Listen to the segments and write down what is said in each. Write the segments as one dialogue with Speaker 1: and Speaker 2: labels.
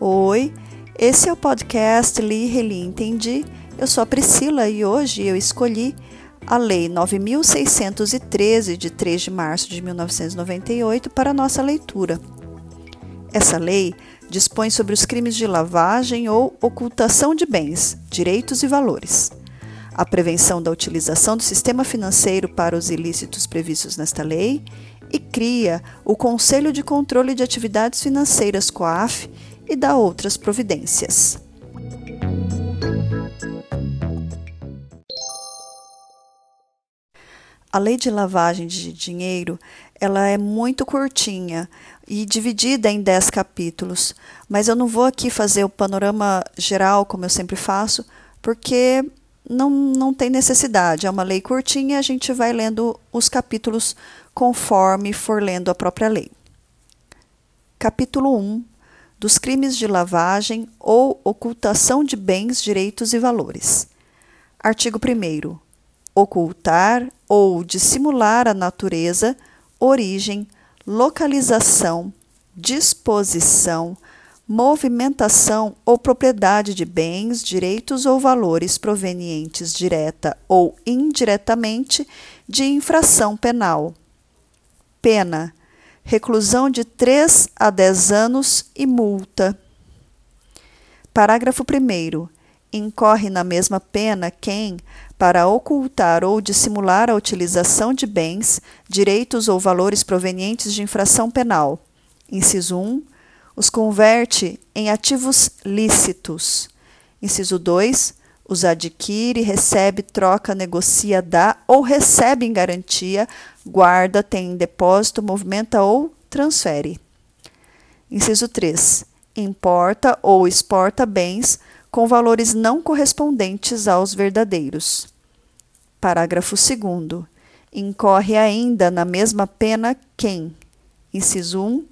Speaker 1: Oi, esse é o podcast Li, Reli, Entendi. Eu sou a Priscila e hoje eu escolhi a Lei 9613 de 3 de março de 1998 para nossa leitura. Essa lei dispõe sobre os crimes de lavagem ou ocultação de bens, direitos e valores, a prevenção da utilização do sistema financeiro para os ilícitos previstos nesta lei e cria o Conselho de Controle de Atividades Financeiras COAF e dá outras providências. A lei de lavagem de dinheiro, ela é muito curtinha e dividida em 10 capítulos, mas eu não vou aqui fazer o panorama geral como eu sempre faço, porque não, não tem necessidade. É uma lei curtinha, a gente vai lendo os capítulos conforme for lendo a própria lei. Capítulo 1 dos crimes de lavagem ou ocultação de bens, direitos e valores. Artigo 1. Ocultar ou dissimular a natureza, origem, localização, disposição, movimentação ou propriedade de bens, direitos ou valores provenientes direta ou indiretamente de infração penal. Pena: reclusão de 3 a 10 anos e multa. Parágrafo 1. Incorre na mesma pena quem, para ocultar ou dissimular a utilização de bens, direitos ou valores provenientes de infração penal, inciso 1, os converte em ativos lícitos. Inciso 2, os adquire, recebe, troca, negocia, dá ou recebe em garantia, guarda, tem em depósito, movimenta ou transfere. Inciso 3. Importa ou exporta bens com valores não correspondentes aos verdadeiros. Parágrafo 2. Incorre ainda na mesma pena quem, inciso 1,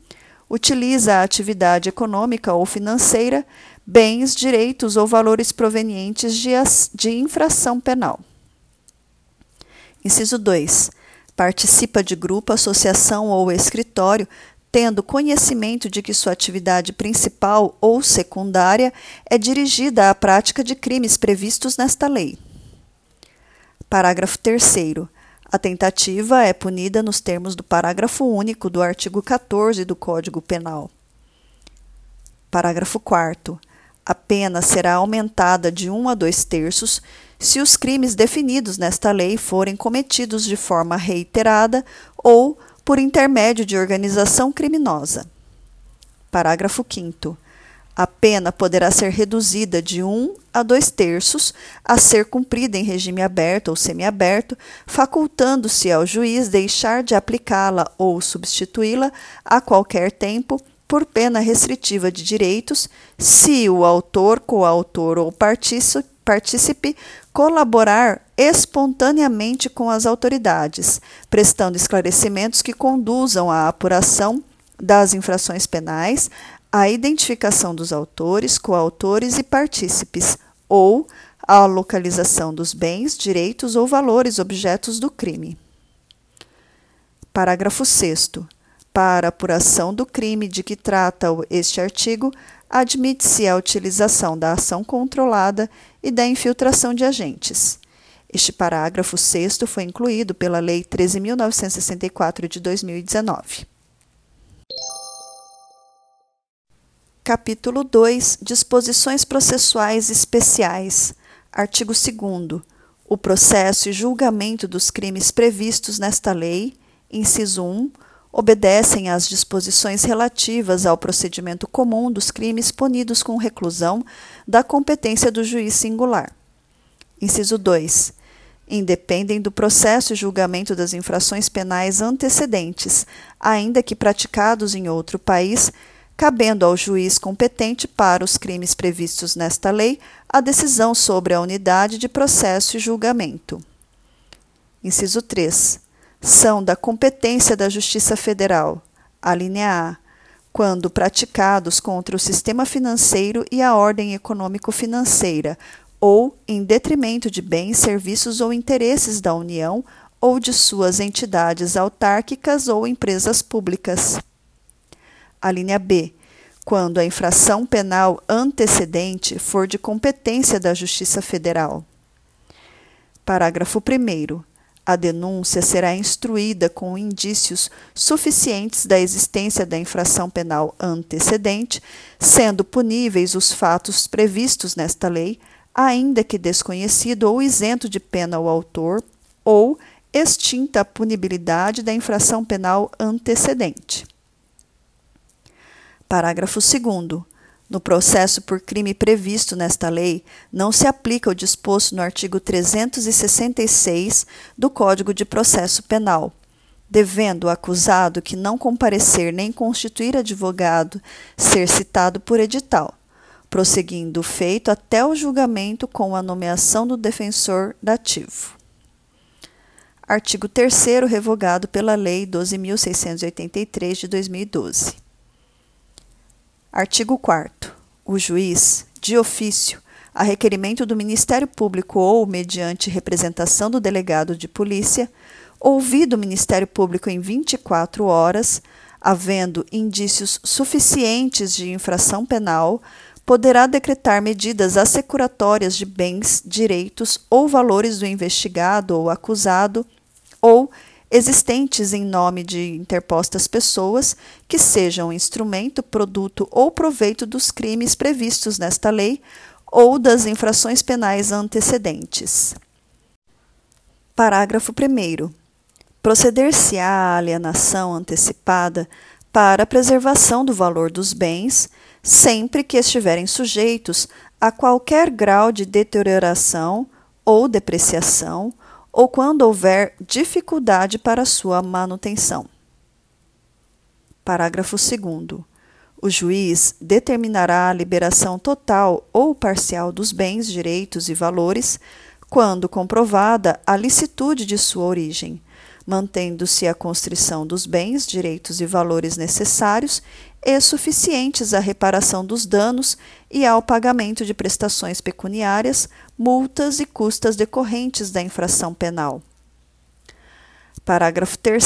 Speaker 1: utiliza a atividade econômica ou financeira bens, direitos ou valores provenientes de, de infração penal. Inciso 2. Participa de grupo, associação ou escritório, tendo conhecimento de que sua atividade principal ou secundária é dirigida à prática de crimes previstos nesta lei. Parágrafo 3. A tentativa é punida nos termos do parágrafo único do artigo 14 do Código Penal. Parágrafo 4 a pena será aumentada de um a dois terços se os crimes definidos nesta lei forem cometidos de forma reiterada ou por intermédio de organização criminosa. Parágrafo 5. A pena poderá ser reduzida de um a dois terços a ser cumprida em regime aberto ou semiaberto, facultando-se ao juiz deixar de aplicá-la ou substituí-la a qualquer tempo por pena restritiva de direitos, se o autor, coautor ou partícipe colaborar espontaneamente com as autoridades, prestando esclarecimentos que conduzam à apuração das infrações penais, à identificação dos autores, coautores e partícipes, ou à localização dos bens, direitos ou valores objetos do crime. Parágrafo 6 para apuração do crime de que trata este artigo, admite-se a utilização da ação controlada e da infiltração de agentes. Este parágrafo 6 foi incluído pela Lei 13.964 de 2019. Capítulo 2 Disposições processuais especiais. Artigo 2. O processo e julgamento dos crimes previstos nesta lei, inciso 1 obedecem às disposições relativas ao procedimento comum dos crimes punidos com reclusão da competência do juiz singular. Inciso 2. Independem do processo e julgamento das infrações penais antecedentes, ainda que praticados em outro país, cabendo ao juiz competente para os crimes previstos nesta lei a decisão sobre a unidade de processo e julgamento. Inciso 3 são da competência da Justiça Federal. A linha A. Quando praticados contra o sistema financeiro e a ordem econômico-financeira, ou em detrimento de bens, serviços ou interesses da União ou de suas entidades autárquicas ou empresas públicas. A linha B. quando a infração penal antecedente for de competência da Justiça Federal. Parágrafo 1. A denúncia será instruída com indícios suficientes da existência da infração penal antecedente, sendo puníveis os fatos previstos nesta lei, ainda que desconhecido ou isento de pena o autor, ou extinta a punibilidade da infração penal antecedente. Parágrafo 2. No processo por crime previsto nesta lei, não se aplica o disposto no artigo 366 do Código de Processo Penal, devendo o acusado que não comparecer nem constituir advogado ser citado por edital, prosseguindo o feito até o julgamento com a nomeação do defensor dativo. Artigo 3 revogado pela Lei 12.683 de 2012. Artigo 4. O juiz, de ofício, a requerimento do Ministério Público ou mediante representação do delegado de polícia, ouvido o Ministério Público em 24 horas, havendo indícios suficientes de infração penal, poderá decretar medidas assecuratórias de bens, direitos ou valores do investigado ou acusado, ou existentes em nome de interpostas pessoas que sejam instrumento, produto ou proveito dos crimes previstos nesta lei ou das infrações penais antecedentes. Parágrafo 1. Proceder-se-á à alienação antecipada para a preservação do valor dos bens, sempre que estiverem sujeitos a qualquer grau de deterioração ou depreciação ou quando houver dificuldade para sua manutenção. Parágrafo 2. O juiz determinará a liberação total ou parcial dos bens, direitos e valores quando comprovada a licitude de sua origem, mantendo-se a constrição dos bens, direitos e valores necessários e suficientes à reparação dos danos e ao pagamento de prestações pecuniárias, multas e custas decorrentes da infração penal. Parágrafo 3.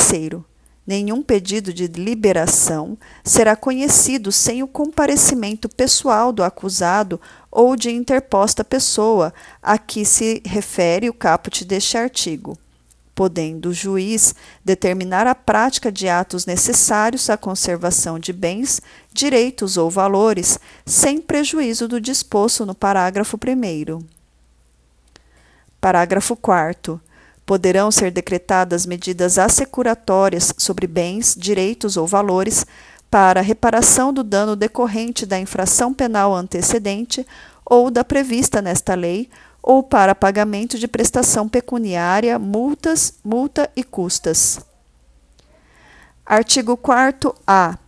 Speaker 1: Nenhum pedido de liberação será conhecido sem o comparecimento pessoal do acusado ou de interposta pessoa a que se refere o caput deste artigo podendo o juiz determinar a prática de atos necessários à conservação de bens, direitos ou valores, sem prejuízo do disposto no parágrafo 1. Parágrafo 4. Poderão ser decretadas medidas assecuratórias sobre bens, direitos ou valores para reparação do dano decorrente da infração penal antecedente ou da prevista nesta lei ou para pagamento de prestação pecuniária, multas, multa e custas. Artigo 4-A.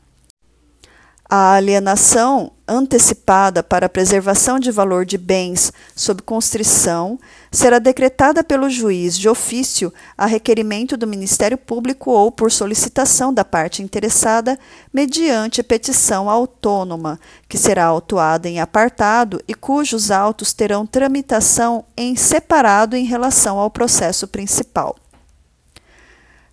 Speaker 1: A alienação antecipada para a preservação de valor de bens sob constrição será decretada pelo juiz de ofício a requerimento do Ministério Público ou por solicitação da parte interessada, mediante petição autônoma, que será autuada em apartado e cujos autos terão tramitação em separado em relação ao processo principal.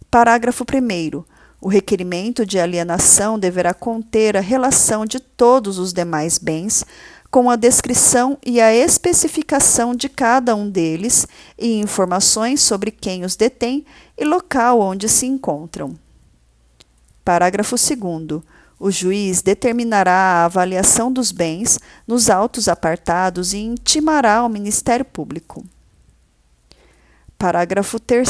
Speaker 1: Parágrafo 1. O requerimento de alienação deverá conter a relação de todos os demais bens, com a descrição e a especificação de cada um deles e informações sobre quem os detém e local onde se encontram. Parágrafo 2. O juiz determinará a avaliação dos bens nos autos apartados e intimará ao Ministério Público. Parágrafo 3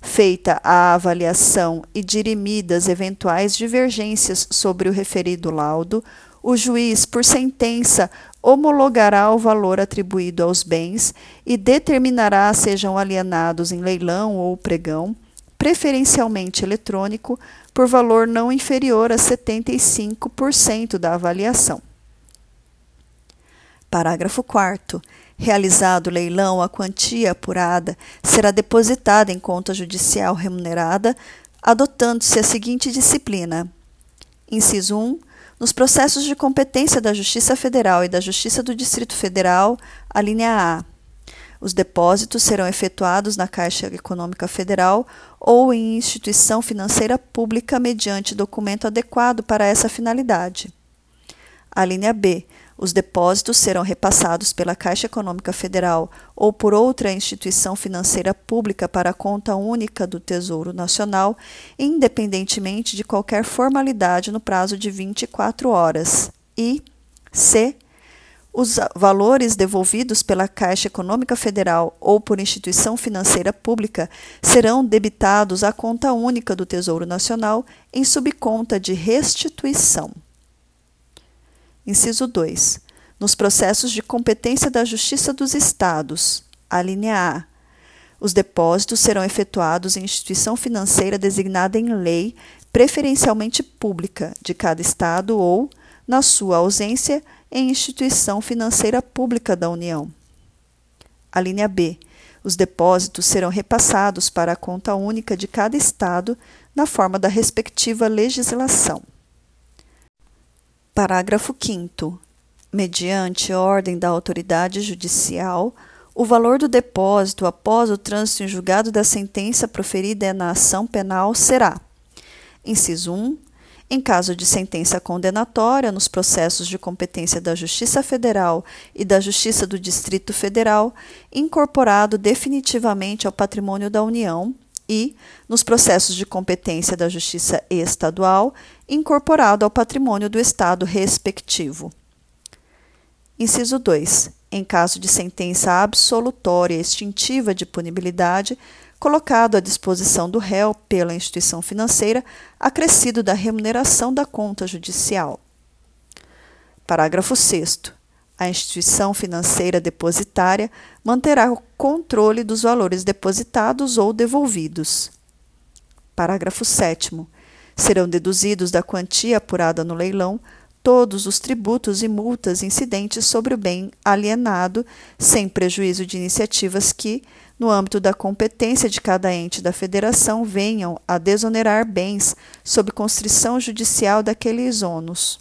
Speaker 1: feita a avaliação e dirimidas eventuais divergências sobre o referido laudo, o juiz, por sentença, homologará o valor atribuído aos bens e determinará sejam alienados em leilão ou pregão, preferencialmente eletrônico, por valor não inferior a 75% da avaliação. Parágrafo 4 Realizado o leilão, a quantia apurada será depositada em conta judicial remunerada, adotando-se a seguinte disciplina: Inciso 1. Nos processos de competência da Justiça Federal e da Justiça do Distrito Federal, a linha A. Os depósitos serão efetuados na Caixa Econômica Federal ou em instituição financeira pública mediante documento adequado para essa finalidade. A linha B. Os depósitos serão repassados pela Caixa Econômica Federal ou por outra instituição financeira pública para a conta única do Tesouro Nacional, independentemente de qualquer formalidade no prazo de 24 horas. E C. Os valores devolvidos pela Caixa Econômica Federal ou por instituição financeira pública serão debitados à conta única do Tesouro Nacional em subconta de restituição. Inciso 2. Nos processos de competência da Justiça dos Estados, a linha A, os depósitos serão efetuados em instituição financeira designada em lei, preferencialmente pública, de cada Estado ou, na sua ausência, em instituição financeira pública da União. A B. Os depósitos serão repassados para a conta única de cada Estado na forma da respectiva legislação. Parágrafo 5. Mediante ordem da autoridade judicial, o valor do depósito após o trânsito em julgado da sentença proferida na ação penal será: inciso 1. Em caso de sentença condenatória nos processos de competência da Justiça Federal e da Justiça do Distrito Federal, incorporado definitivamente ao patrimônio da União, e, nos processos de competência da Justiça Estadual, incorporado ao patrimônio do Estado respectivo. Inciso 2. Em caso de sentença absolutória extintiva de punibilidade, colocado à disposição do réu pela instituição financeira, acrescido da remuneração da conta judicial. Parágrafo 6 a instituição financeira depositária manterá o controle dos valores depositados ou devolvidos. Parágrafo 7. Serão deduzidos da quantia apurada no leilão todos os tributos e multas incidentes sobre o bem alienado, sem prejuízo de iniciativas que, no âmbito da competência de cada ente da federação, venham a desonerar bens sob constrição judicial daqueles ônus.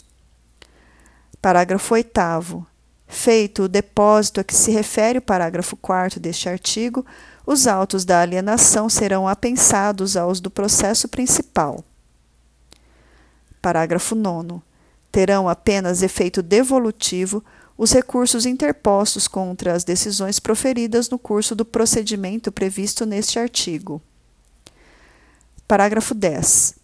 Speaker 1: Parágrafo 8 Feito o depósito a que se refere o parágrafo 4 deste artigo, os autos da alienação serão apensados aos do processo principal. Parágrafo 9. Terão apenas efeito devolutivo os recursos interpostos contra as decisões proferidas no curso do procedimento previsto neste artigo. Parágrafo 10.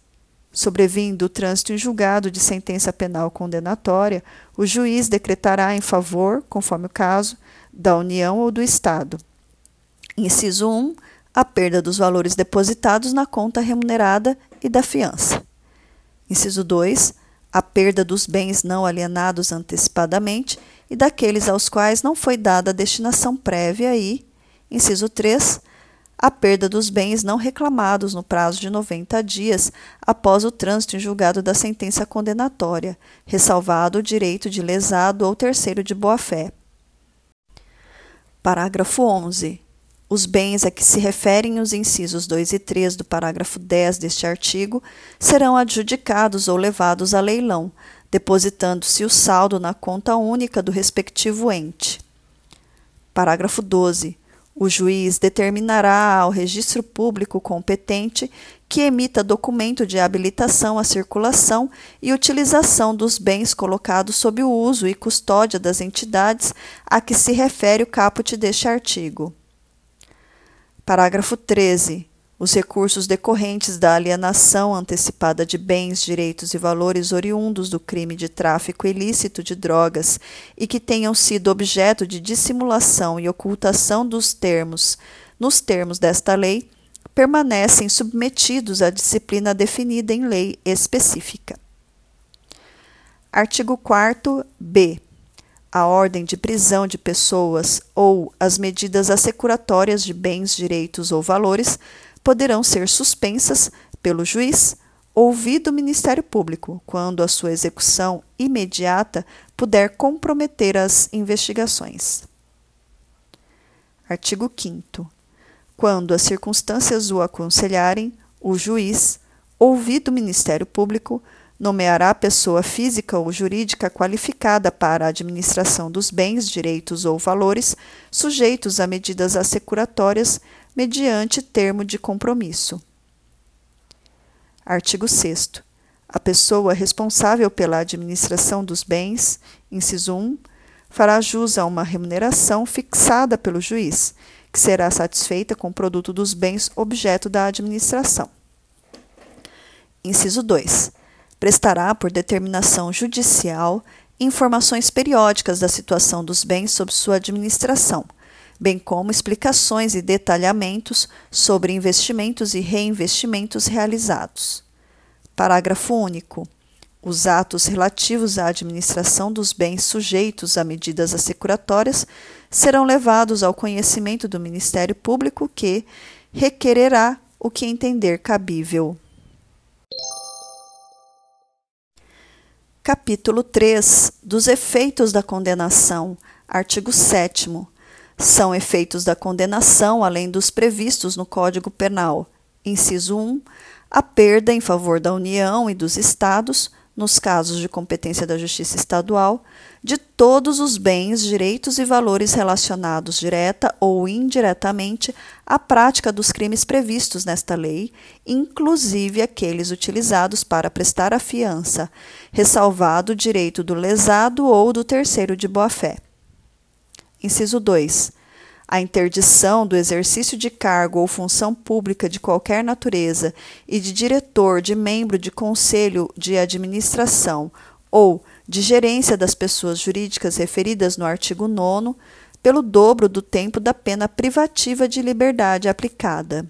Speaker 1: Sobrevindo o trânsito em julgado de sentença penal condenatória, o juiz decretará em favor, conforme o caso, da União ou do Estado. Inciso 1. A perda dos valores depositados na conta remunerada e da fiança. Inciso 2. A perda dos bens não alienados antecipadamente e daqueles aos quais não foi dada a destinação prévia e, inciso 3, a perda dos bens não reclamados no prazo de 90 dias após o trânsito em julgado da sentença condenatória, ressalvado o direito de lesado ou terceiro de boa-fé. Parágrafo 11. Os bens a que se referem os incisos 2 e 3 do parágrafo 10 deste artigo serão adjudicados ou levados a leilão, depositando-se o saldo na conta única do respectivo ente. Parágrafo 12. O juiz determinará ao registro público competente que emita documento de habilitação à circulação e utilização dos bens colocados sob o uso e custódia das entidades a que se refere o caput deste artigo. Parágrafo 13. Os recursos decorrentes da alienação antecipada de bens, direitos e valores oriundos do crime de tráfico ilícito de drogas e que tenham sido objeto de dissimulação e ocultação dos termos, nos termos desta lei, permanecem submetidos à disciplina definida em lei específica. Artigo 4 B a ordem de prisão de pessoas ou as medidas assecuratórias de bens, direitos ou valores poderão ser suspensas pelo juiz, ouvido o Ministério Público, quando a sua execução imediata puder comprometer as investigações. Artigo 5. Quando as circunstâncias o aconselharem, o juiz, ouvido o Ministério Público, nomeará pessoa física ou jurídica qualificada para a administração dos bens, direitos ou valores sujeitos a medidas assecuratórias mediante termo de compromisso. Artigo 6. A pessoa responsável pela administração dos bens, inciso 1, fará jus a uma remuneração fixada pelo juiz, que será satisfeita com o produto dos bens objeto da administração. Inciso 2. Prestará, por determinação judicial, informações periódicas da situação dos bens sob sua administração, bem como explicações e detalhamentos sobre investimentos e reinvestimentos realizados. Parágrafo único. Os atos relativos à administração dos bens sujeitos a medidas assecuratórias serão levados ao conhecimento do Ministério Público, que requererá o que entender cabível. Capítulo 3 dos efeitos da condenação, artigo 7. São efeitos da condenação, além dos previstos no Código Penal. Inciso 1. A perda em favor da União e dos Estados, nos casos de competência da Justiça Estadual, de todos os bens, direitos e valores relacionados direta ou indiretamente à prática dos crimes previstos nesta lei, inclusive aqueles utilizados para prestar a fiança, ressalvado o direito do lesado ou do terceiro de boa-fé. Inciso 2 a interdição do exercício de cargo ou função pública de qualquer natureza e de diretor, de membro de conselho de administração ou de gerência das pessoas jurídicas referidas no artigo 9 pelo dobro do tempo da pena privativa de liberdade aplicada.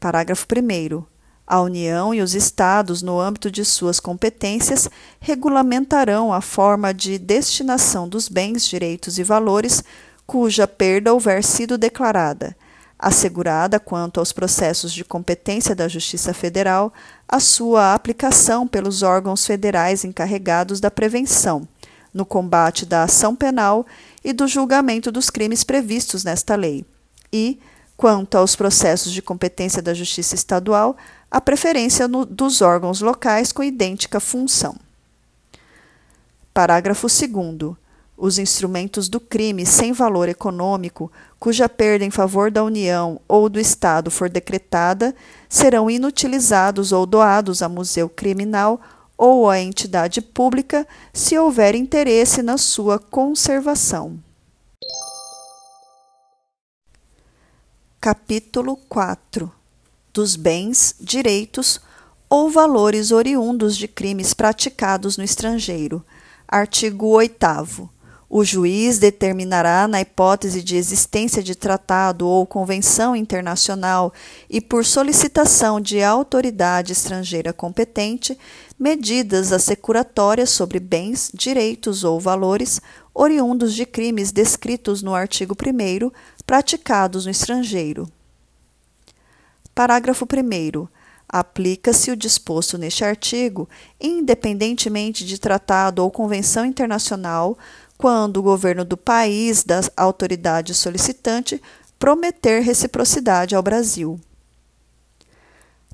Speaker 1: Parágrafo 1. A União e os Estados, no âmbito de suas competências, regulamentarão a forma de destinação dos bens, direitos e valores cuja perda houver sido declarada, assegurada quanto aos processos de competência da Justiça Federal a sua aplicação pelos órgãos federais encarregados da prevenção, no combate da ação penal e do julgamento dos crimes previstos nesta lei, e, quanto aos processos de competência da Justiça Estadual, a preferência no, dos órgãos locais com idêntica função. Parágrafo 2 os instrumentos do crime sem valor econômico, cuja perda em favor da União ou do Estado for decretada, serão inutilizados ou doados a museu criminal ou a entidade pública se houver interesse na sua conservação. Capítulo 4 Dos bens, direitos ou valores oriundos de crimes praticados no estrangeiro. Artigo 8 o juiz determinará, na hipótese de existência de tratado ou convenção internacional e por solicitação de autoridade estrangeira competente, medidas assecuratórias sobre bens, direitos ou valores oriundos de crimes descritos no artigo 1 praticados no estrangeiro. Parágrafo 1. Aplica-se o disposto neste artigo, independentemente de tratado ou convenção internacional quando o governo do país da autoridade solicitante prometer reciprocidade ao Brasil.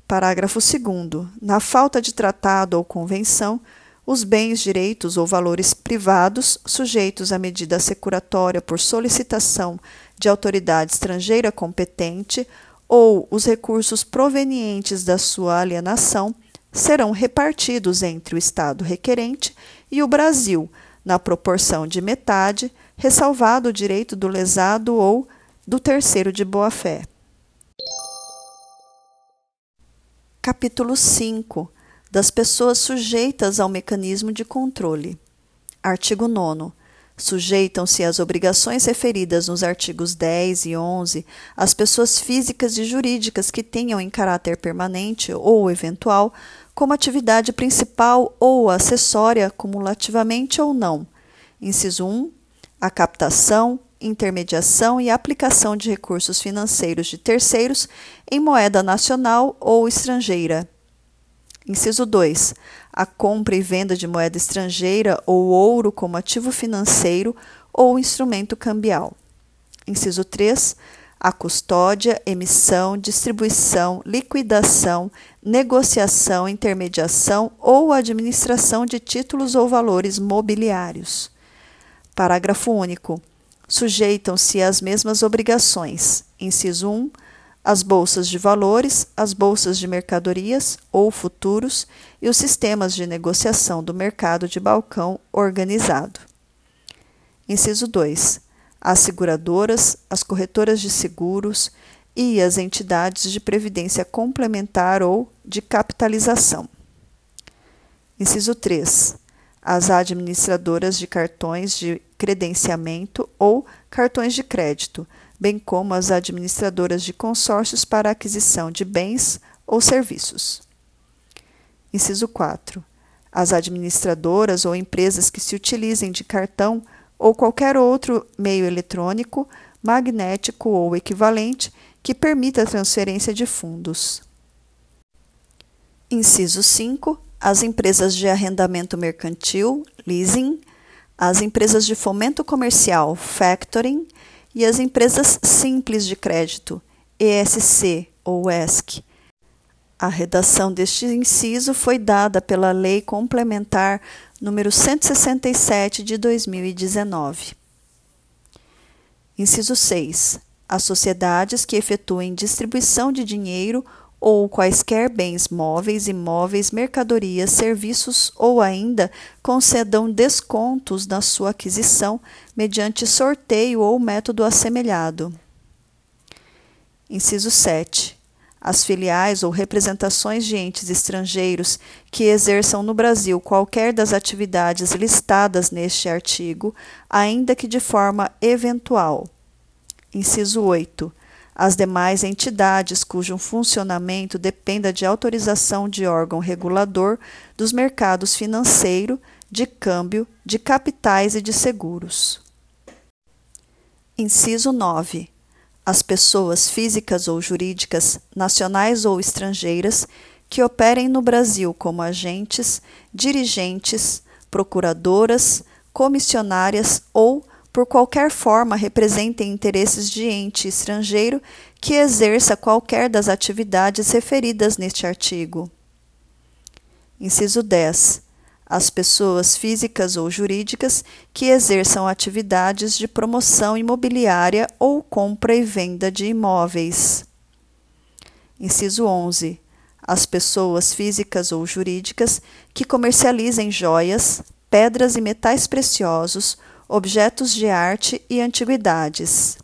Speaker 1: Parágrafo 2. Na falta de tratado ou convenção, os bens, direitos ou valores privados sujeitos à medida securatória por solicitação de autoridade estrangeira competente ou os recursos provenientes da sua alienação serão repartidos entre o Estado requerente e o Brasil na proporção de metade, ressalvado o direito do lesado ou do terceiro de boa-fé. Capítulo 5 das pessoas sujeitas ao mecanismo de controle. Artigo 9. Sujeitam-se às obrigações referidas nos artigos 10 e 11 as pessoas físicas e jurídicas que tenham em caráter permanente ou eventual como atividade principal ou acessória, cumulativamente ou não. Inciso 1. A captação, intermediação e aplicação de recursos financeiros de terceiros em moeda nacional ou estrangeira. Inciso 2. A compra e venda de moeda estrangeira ou ouro como ativo financeiro ou instrumento cambial. Inciso 3 a custódia, emissão, distribuição, liquidação, negociação, intermediação ou administração de títulos ou valores mobiliários. Parágrafo único. Sujeitam-se às mesmas obrigações. Inciso 1. as bolsas de valores, as bolsas de mercadorias ou futuros e os sistemas de negociação do mercado de balcão organizado. Inciso 2. As seguradoras, as corretoras de seguros e as entidades de previdência complementar ou de capitalização. Inciso 3. As administradoras de cartões de credenciamento ou cartões de crédito, bem como as administradoras de consórcios para aquisição de bens ou serviços. Inciso 4. As administradoras ou empresas que se utilizem de cartão ou qualquer outro meio eletrônico, magnético ou equivalente que permita a transferência de fundos. Inciso 5. As empresas de arrendamento mercantil, leasing, as empresas de fomento comercial, factoring, e as empresas simples de crédito, ESC ou ESC. A redação deste inciso foi dada pela Lei Complementar número 167 de 2019. Inciso 6. As sociedades que efetuem distribuição de dinheiro ou quaisquer bens móveis, imóveis, mercadorias, serviços ou ainda concedam descontos na sua aquisição mediante sorteio ou método assemelhado. Inciso 7. As filiais ou representações de entes estrangeiros que exerçam no Brasil qualquer das atividades listadas neste artigo, ainda que de forma eventual. Inciso 8 as demais entidades cujo funcionamento dependa de autorização de órgão regulador dos mercados financeiro, de câmbio, de capitais e de seguros. Inciso 9. As pessoas físicas ou jurídicas, nacionais ou estrangeiras, que operem no Brasil como agentes, dirigentes, procuradoras, comissionárias ou por qualquer forma representem interesses de ente estrangeiro que exerça qualquer das atividades referidas neste artigo. Inciso 10. As pessoas físicas ou jurídicas que exerçam atividades de promoção imobiliária ou compra e venda de imóveis. Inciso 11. As pessoas físicas ou jurídicas que comercializem joias, pedras e metais preciosos objetos de arte e antiguidades.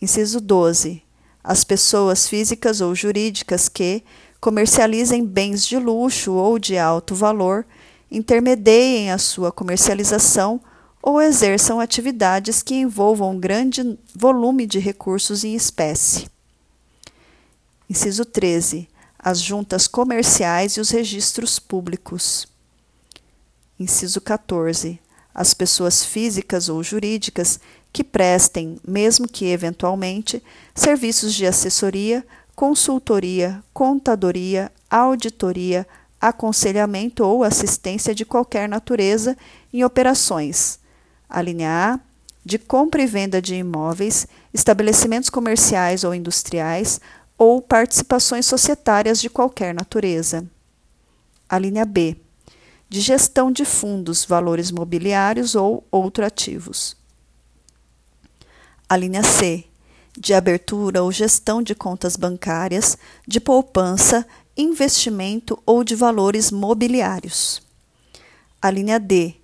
Speaker 1: Inciso 12. As pessoas físicas ou jurídicas que comercializem bens de luxo ou de alto valor, intermediem a sua comercialização ou exerçam atividades que envolvam um grande volume de recursos em espécie. Inciso 13. As juntas comerciais e os registros públicos. Inciso 14 as pessoas físicas ou jurídicas que prestem, mesmo que eventualmente, serviços de assessoria, consultoria, contadoria, auditoria, aconselhamento ou assistência de qualquer natureza em operações. A linha A, de compra e venda de imóveis, estabelecimentos comerciais ou industriais ou participações societárias de qualquer natureza. A linha B, de gestão de fundos, valores mobiliários ou outros ativos. A linha C, de abertura ou gestão de contas bancárias, de poupança, investimento ou de valores mobiliários. A linha D,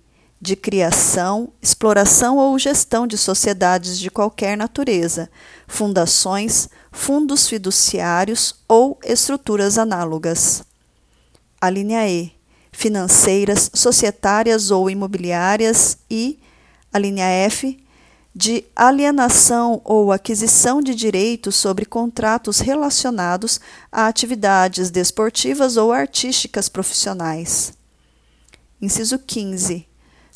Speaker 1: de criação, exploração ou gestão de sociedades de qualquer natureza, fundações, fundos fiduciários ou estruturas análogas. A linha E, financeiras, societárias ou imobiliárias e, a linha F, de alienação ou aquisição de direitos sobre contratos relacionados a atividades desportivas ou artísticas profissionais. Inciso 15.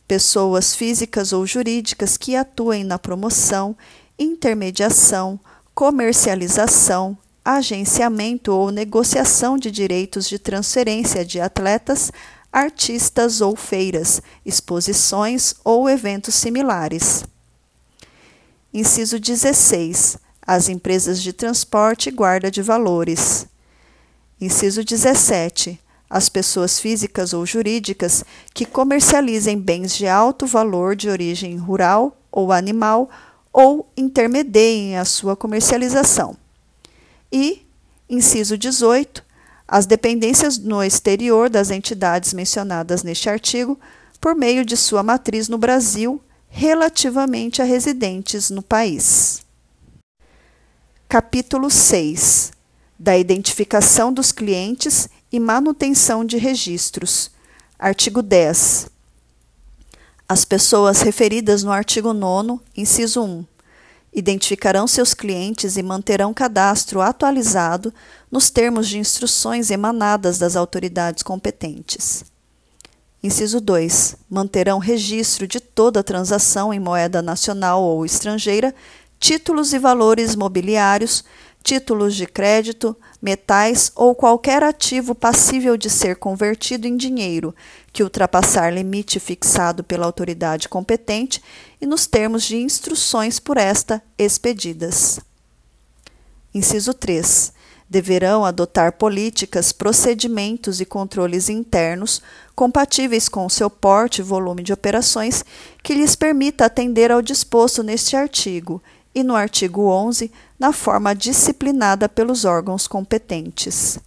Speaker 1: Pessoas físicas ou jurídicas que atuem na promoção, intermediação, comercialização, agenciamento ou negociação de direitos de transferência de atletas, artistas ou feiras, exposições ou eventos similares. Inciso 16. As empresas de transporte e guarda de valores. Inciso 17. As pessoas físicas ou jurídicas que comercializem bens de alto valor de origem rural ou animal ou intermediem a sua comercialização. E, inciso 18, as dependências no exterior das entidades mencionadas neste artigo, por meio de sua matriz no Brasil, relativamente a residentes no país. Capítulo 6 da identificação dos clientes e manutenção de registros. Artigo 10. As pessoas referidas no artigo 9, inciso 1, identificarão seus clientes e manterão cadastro atualizado nos termos de instruções emanadas das autoridades competentes. Inciso 2. Manterão registro de toda transação em moeda nacional ou estrangeira, títulos e valores mobiliários, títulos de crédito, metais ou qualquer ativo passível de ser convertido em dinheiro que ultrapassar limite fixado pela autoridade competente e nos termos de instruções por esta expedidas. Inciso 3. Deverão adotar políticas, procedimentos e controles internos compatíveis com o seu porte e volume de operações que lhes permita atender ao disposto neste artigo e no artigo 11, na forma disciplinada pelos órgãos competentes.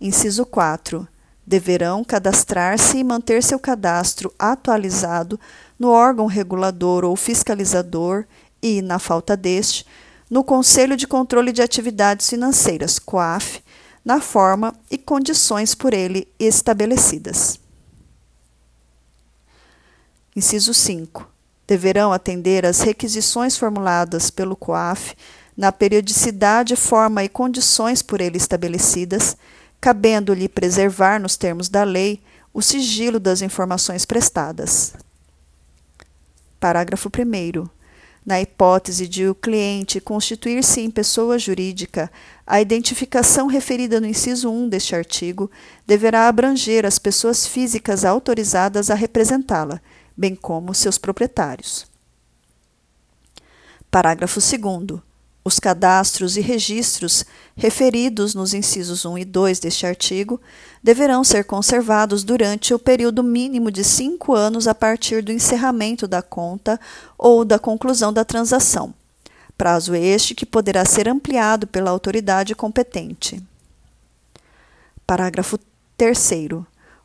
Speaker 1: Inciso 4. Deverão cadastrar-se e manter seu cadastro atualizado no órgão regulador ou fiscalizador e, na falta deste, no Conselho de Controle de Atividades Financeiras, COAF, na forma e condições por ele estabelecidas. Inciso 5 deverão atender às requisições formuladas pelo COAF na periodicidade, forma e condições por ele estabelecidas, cabendo-lhe preservar, nos termos da lei, o sigilo das informações prestadas. Parágrafo 1. Na hipótese de o cliente constituir-se em pessoa jurídica, a identificação referida no inciso 1 deste artigo deverá abranger as pessoas físicas autorizadas a representá-la bem como seus proprietários. Parágrafo 2. Os cadastros e registros referidos nos incisos 1 e 2 deste artigo deverão ser conservados durante o período mínimo de cinco anos a partir do encerramento da conta ou da conclusão da transação, prazo este que poderá ser ampliado pela autoridade competente. Parágrafo 3.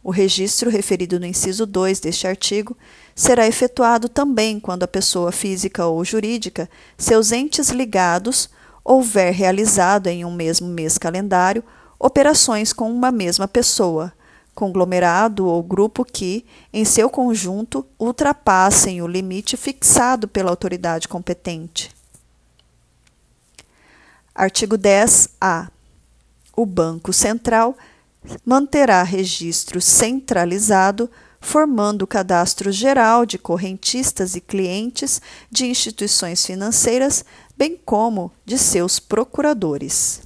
Speaker 1: O registro referido no inciso 2 deste artigo será efetuado também quando a pessoa física ou jurídica, seus entes ligados, houver realizado em um mesmo mês calendário operações com uma mesma pessoa, conglomerado ou grupo que, em seu conjunto, ultrapassem o limite fixado pela autoridade competente. Artigo 10-A. O Banco Central manterá registro centralizado, formando o cadastro geral de correntistas e clientes de instituições financeiras, bem como de seus procuradores.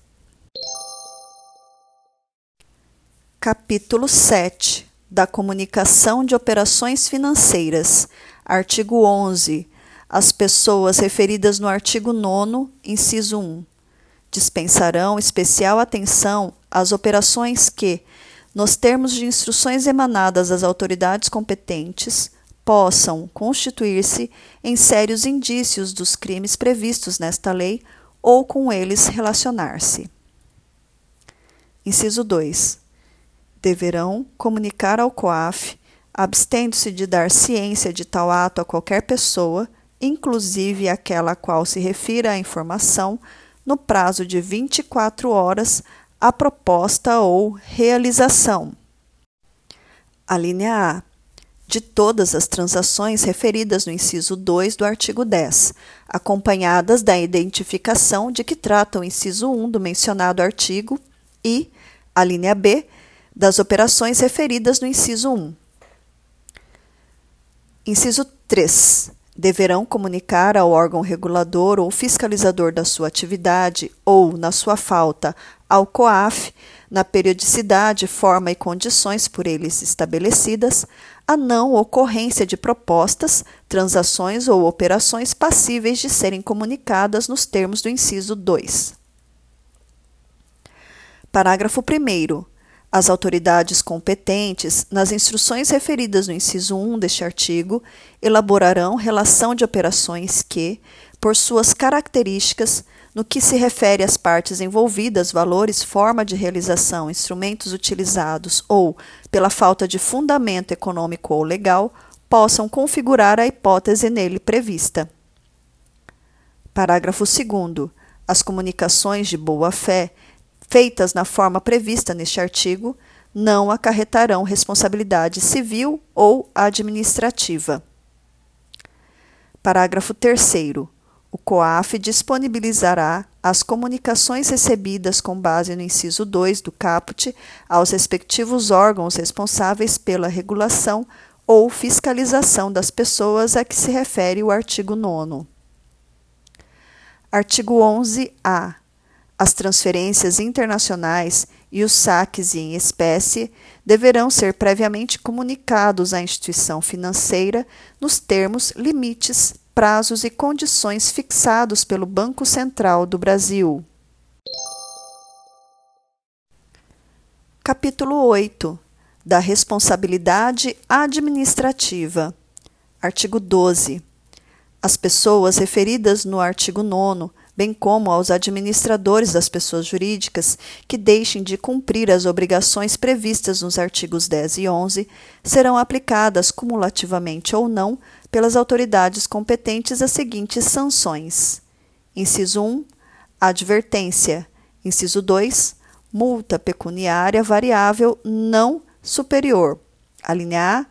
Speaker 1: Capítulo 7 da Comunicação de Operações Financeiras. Artigo 11. As pessoas referidas no artigo 9, inciso 1 dispensarão especial atenção às operações que, nos termos de instruções emanadas das autoridades competentes, possam constituir-se em sérios indícios dos crimes previstos nesta lei ou com eles relacionar-se. Inciso 2. Deverão comunicar ao COAF, abstendo-se de dar ciência de tal ato a qualquer pessoa, inclusive aquela a qual se refira a informação, no prazo de 24 horas a proposta ou realização. A linha A. De todas as transações referidas no inciso 2 do artigo 10, acompanhadas da identificação de que trata o inciso 1 do mencionado artigo e, a linha B, das operações referidas no inciso 1. Inciso 3 deverão comunicar ao órgão regulador ou fiscalizador da sua atividade ou, na sua falta, ao COAF, na periodicidade, forma e condições por eles estabelecidas, a não ocorrência de propostas, transações ou operações passíveis de serem comunicadas nos termos do inciso 2. Parágrafo 1. As autoridades competentes, nas instruções referidas no inciso 1 deste artigo, elaborarão relação de operações que, por suas características, no que se refere às partes envolvidas, valores, forma de realização, instrumentos utilizados ou pela falta de fundamento econômico ou legal, possam configurar a hipótese nele prevista. Parágrafo 2. As comunicações de boa-fé, feitas na forma prevista neste artigo, não acarretarão responsabilidade civil ou administrativa. Parágrafo 3. O COAF disponibilizará as comunicações recebidas com base no inciso 2 do caput aos respectivos órgãos responsáveis pela regulação ou fiscalização das pessoas a que se refere o artigo 9. Artigo 11-A. As transferências internacionais e os saques em espécie deverão ser previamente comunicados à instituição financeira nos termos, limites, prazos e condições fixados pelo Banco Central do Brasil. Capítulo 8 da responsabilidade administrativa. Artigo 12. As pessoas referidas no artigo 9 bem como aos administradores das pessoas jurídicas que deixem de cumprir as obrigações previstas nos artigos 10 e 11, serão aplicadas cumulativamente ou não pelas autoridades competentes as seguintes sanções: inciso 1, advertência, inciso 2, multa pecuniária variável não superior, a linha A,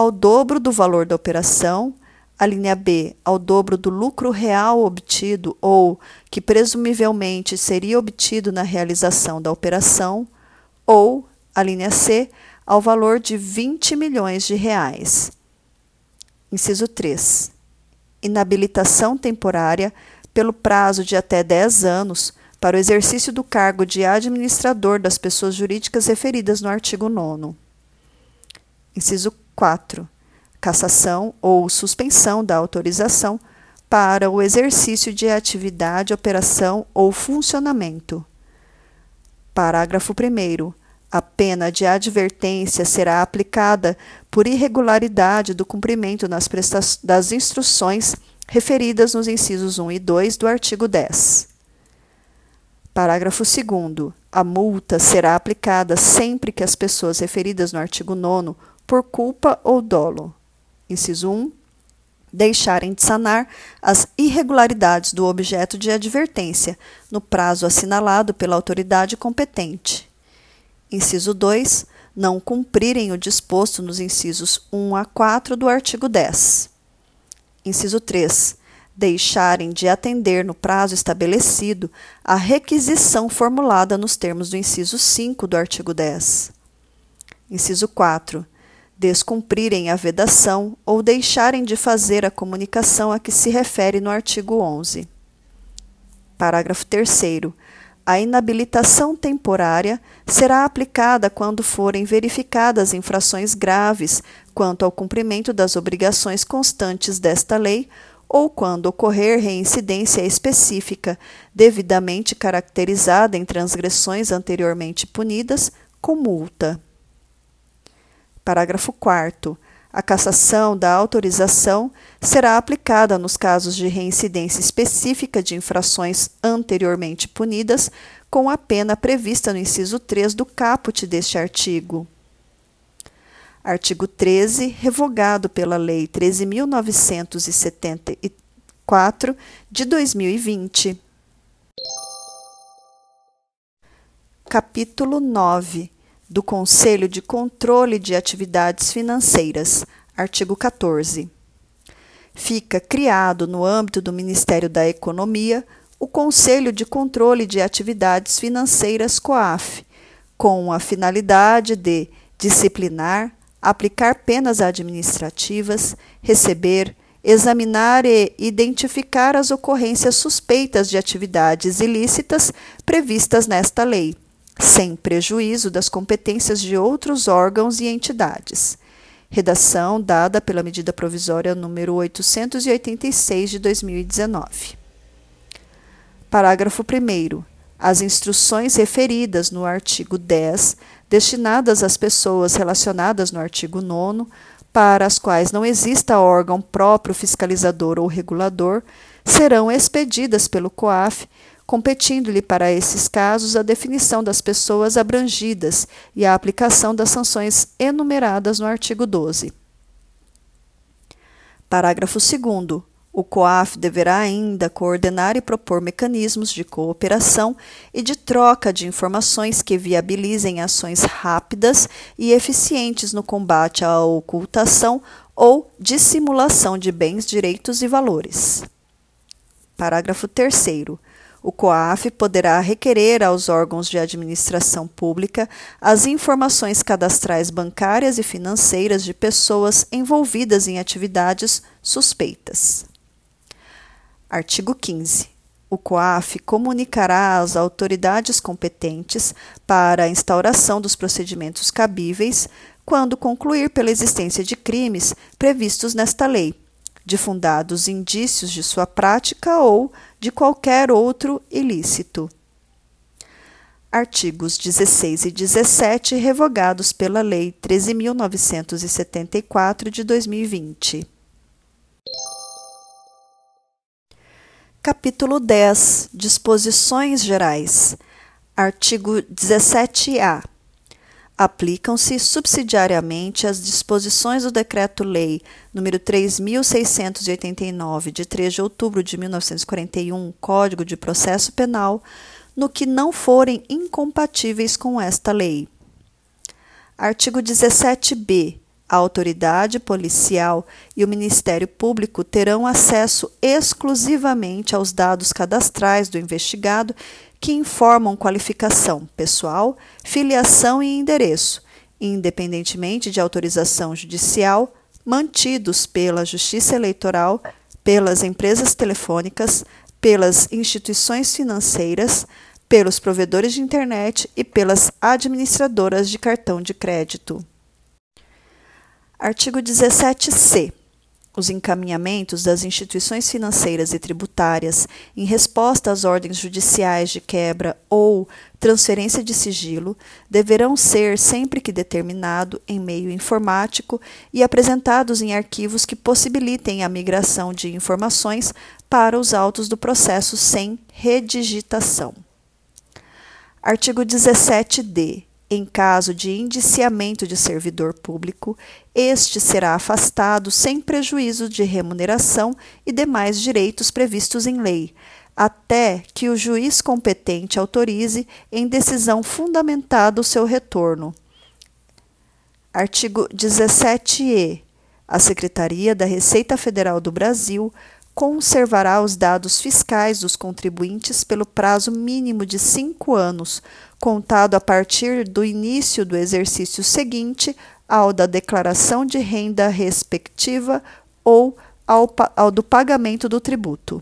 Speaker 1: ao dobro do valor da operação, a linha B, ao dobro do lucro real obtido ou que presumivelmente seria obtido na realização da operação, ou a linha C, ao valor de 20 milhões de reais. Inciso 3. Inabilitação temporária pelo prazo de até 10 anos para o exercício do cargo de administrador das pessoas jurídicas referidas no artigo 9. Inciso 4 cassação ou suspensão da autorização para o exercício de atividade, operação ou funcionamento. Parágrafo 1. A pena de advertência será aplicada por irregularidade do cumprimento das instruções referidas nos incisos 1 e 2 do artigo 10. Parágrafo 2. A multa será aplicada sempre que as pessoas referidas no artigo 9, por culpa ou dolo, inciso 1, deixarem de sanar as irregularidades do objeto de advertência no prazo assinalado pela autoridade competente. Inciso 2, não cumprirem o disposto nos incisos 1 a 4 do artigo 10. Inciso 3, deixarem de atender no prazo estabelecido a requisição formulada nos termos do inciso 5 do artigo 10. Inciso 4, descumprirem a vedação ou deixarem de fazer a comunicação a que se refere no artigo 11. Parágrafo 3. A inabilitação temporária será aplicada quando forem verificadas infrações graves quanto ao cumprimento das obrigações constantes desta lei ou quando ocorrer reincidência específica devidamente caracterizada em transgressões anteriormente punidas com multa. Parágrafo 4. A cassação da autorização será aplicada nos casos de reincidência específica de infrações anteriormente punidas, com a pena prevista no inciso 3 do caput deste artigo. Artigo 13, revogado pela Lei 13.974 de 2020. Capítulo 9 do Conselho de Controle de Atividades Financeiras, artigo 14. Fica criado no âmbito do Ministério da Economia o Conselho de Controle de Atividades Financeiras COAF, com a finalidade de disciplinar, aplicar penas administrativas, receber, examinar e identificar as ocorrências suspeitas de atividades ilícitas previstas nesta lei sem prejuízo das competências de outros órgãos e entidades. Redação dada pela medida provisória número 886 de 2019. Parágrafo 1 As instruções referidas no artigo 10, destinadas às pessoas relacionadas no artigo 9, para as quais não exista órgão próprio fiscalizador ou regulador, serão expedidas pelo COAF competindo-lhe para esses casos a definição das pessoas abrangidas e a aplicação das sanções enumeradas no artigo 12. Parágrafo 2. O COAF deverá ainda coordenar e propor mecanismos de cooperação e de troca de informações que viabilizem ações rápidas e eficientes no combate à ocultação ou dissimulação de bens, direitos e valores. Parágrafo 3. O COAF poderá requerer aos órgãos de administração pública as informações cadastrais bancárias e financeiras de pessoas envolvidas em atividades suspeitas. Artigo 15. O COAF comunicará às autoridades competentes para a instauração dos procedimentos cabíveis quando concluir pela existência de crimes previstos nesta lei, de fundados indícios de sua prática ou de qualquer outro ilícito. Artigos 16 e 17 revogados pela Lei 13.974 de 2020. Capítulo 10 Disposições Gerais. Artigo 17-A. Aplicam-se subsidiariamente as disposições do Decreto-Lei nº 3.689, de 3 de outubro de 1941, Código de Processo Penal, no que não forem incompatíveis com esta lei. Artigo 17-B a autoridade policial e o Ministério Público terão acesso exclusivamente aos dados cadastrais do investigado que informam qualificação pessoal, filiação e endereço, independentemente de autorização judicial, mantidos pela Justiça Eleitoral, pelas empresas telefônicas, pelas instituições financeiras, pelos provedores de internet e pelas administradoras de cartão de crédito. Artigo 17c. Os encaminhamentos das instituições financeiras e tributárias em resposta às ordens judiciais de quebra ou transferência de sigilo deverão ser, sempre que determinado, em meio informático e apresentados em arquivos que possibilitem a migração de informações para os autos do processo sem redigitação. Artigo 17d. Em caso de indiciamento de servidor público, este será afastado sem prejuízo de remuneração e demais direitos previstos em lei, até que o juiz competente autorize em decisão fundamentada o seu retorno. Artigo 17e. A Secretaria da Receita Federal do Brasil conservará os dados fiscais dos contribuintes pelo prazo mínimo de cinco anos, contado a partir do início do exercício seguinte ao da declaração de renda respectiva ou ao, ao do pagamento do tributo.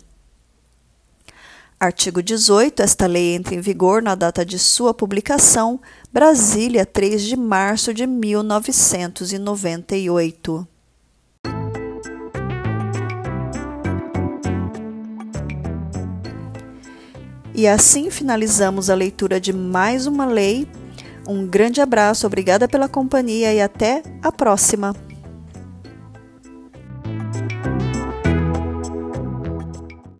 Speaker 1: Artigo 18. Esta lei entra em vigor na data de sua publicação, Brasília, 3 de março de 1998. E assim finalizamos a leitura de mais uma lei. Um grande abraço, obrigada pela companhia e até a próxima!